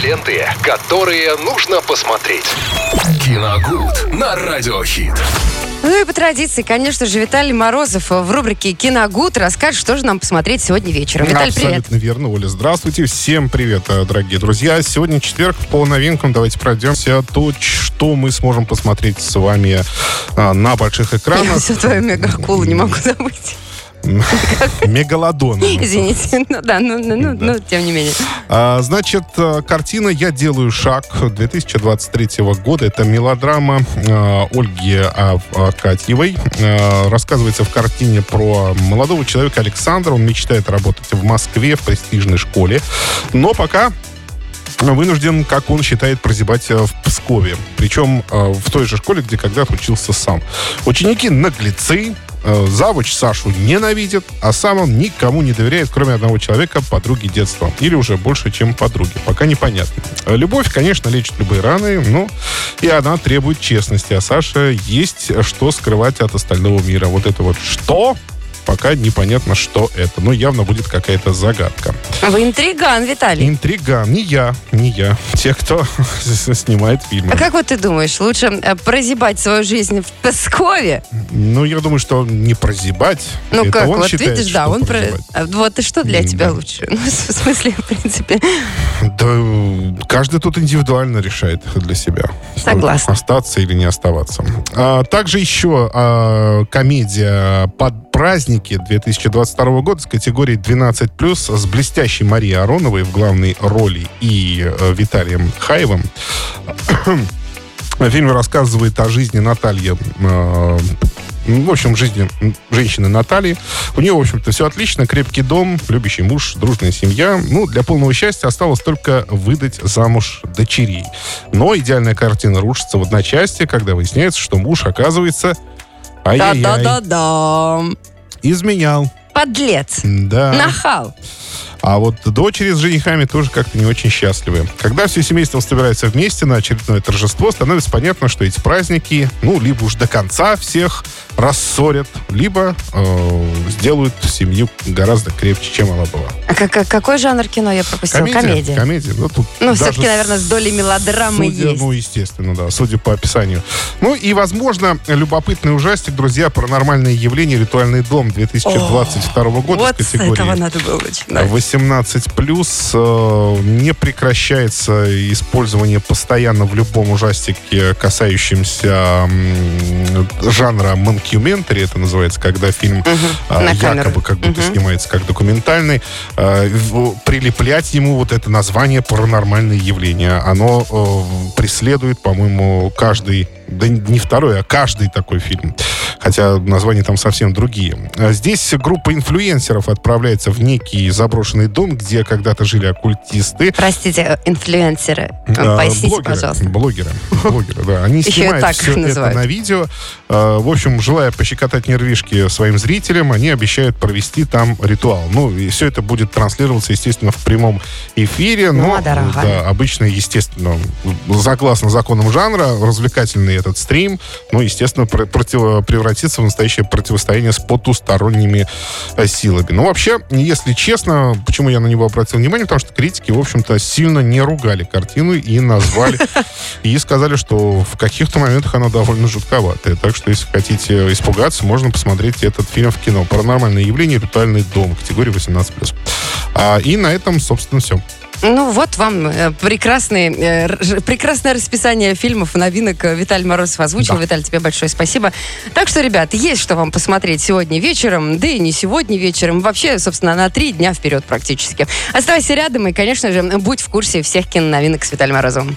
Ленты, которые нужно посмотреть. Киногуд на радиохит. Ну и по традиции, конечно же, Виталий Морозов в рубрике «Киногуд» расскажет, что же нам посмотреть сегодня вечером. Виталий, Абсолютно привет. верно, Оля. Здравствуйте. Всем привет, э, дорогие друзья. Сегодня четверг. По новинкам давайте пройдемся. То, что мы сможем посмотреть с вами а, на больших Я экранах. все твою мегакулу не могу забыть. Мегалодон. Извините. Ну да, ну, ну, ну, Да. ну, тем не менее. А, Значит, э, картина «Я делаю шаг» 2023 года. Это мелодрама э, Ольги А- Акатьевой. Э, Рассказывается в картине про молодого человека Александра. Он мечтает работать в Москве в престижной школе. Но пока вынужден, как он считает, прозябать в Пскове. Причем в той же школе, где когда-то учился сам. Ученики наглецы, завуч Сашу ненавидит, а сам он никому не доверяет, кроме одного человека, подруги детства. Или уже больше, чем подруги. Пока непонятно. Э, Любовь, конечно, лечит любые раны, но и она требует честности. А Саше есть что скрывать от остального мира. Вот это вот что пока непонятно, что это. Но явно будет какая-то загадка. Вы интриган, Виталий. Интриган. Не я, не я. Те, кто снимает фильмы. А как вот ты думаешь, лучше э, прозябать свою жизнь в Пскове? Ну, я думаю, что не прозябать. Ну Это как, он вот считает, видишь, да, он про... а Вот и что для М, тебя да. лучше? Ну, в смысле, в принципе. Да, каждый тут индивидуально решает для себя. Согласна. Остаться или не оставаться. А, также еще а, комедия «Под праздники» 2022 года с категорией 12+, с блестящей Марией Ароновой в главной роли и э, Виталием Хаевым. Фильм рассказывает о жизни Натальи э, в общем, жизни женщины Натальи. У нее, в общем-то, все отлично. Крепкий дом, любящий муж, дружная семья. Ну, для полного счастья осталось только выдать замуж дочерей. Но идеальная картина рушится в одночасье, когда выясняется, что муж, оказывается, Да-да-да-да. Изменял. Подлец. Да. Нахал. А вот дочери с женихами тоже как-то не очень счастливы. Когда все семейство собирается вместе на очередное торжество, становится понятно, что эти праздники, ну, либо уж до конца всех рассорят, либо э, сделают семью гораздо крепче, чем она была. А как- как- какой жанр кино я пропустила? Комедия. Комедия. Ну, тут Ну, все-таки, наверное, с долей мелодрамы Судя, есть. Ну, естественно, да, судя по описанию. Ну и, возможно, любопытный ужастик, друзья, паранормальные явления, ритуальный дом 2022 года вот с с этого надо было начинать. 18 плюс не прекращается использование постоянно в любом ужастике, касающемся жанра монкюментари, это называется, когда фильм камеру. якобы как будто Мгм. снимается как документальный, в- прилеплять ему вот это название паранормальные явления. Оно э, преследует, по-моему, каждый да не второй, а каждый такой фильм. Хотя названия там совсем другие. А Здесь группа инфлюенсеров отправляется в некий заброшенный дом, где когда-то жили оккультисты. Простите, э, инфлюенсеры. А, Поясните, блогеры, пожалуйста. Блогеры. Блогеры, да. Они снимают все это на видео. А, В общем, желая пощекотать нервишки своим зрителям, они обещают провести там ритуал. Ну, и все это будет транслироваться, естественно, в прямом эфире. Ну, Но, а да, обычно, естественно, согласно законам жанра, развлекательный этот стрим, ну, естественно, пр- превратится в настоящее противостояние с потусторонними э, силами. Ну, вообще, если честно, почему я на него обратил внимание, потому что критики, в общем-то, сильно не ругали картину и назвали, и сказали, что в каких-то моментах она довольно жутковатая. Так что, если хотите испугаться, можно посмотреть этот фильм в кино. «Паранормальное явление. Ритуальный дом» категории 18+. А, и на этом, собственно, все. Ну, вот вам э, прекрасный, э, прекрасное расписание фильмов, новинок Виталий Морозов озвучил. Да. Виталий, тебе большое спасибо. Так что, ребят, есть что вам посмотреть сегодня вечером, да и не сегодня вечером. Вообще, собственно, на три дня вперед практически. Оставайся рядом и, конечно же, будь в курсе всех киноновинок с Виталием Морозовым.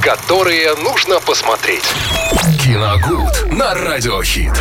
которые нужно посмотреть. Киногуд на радиохит.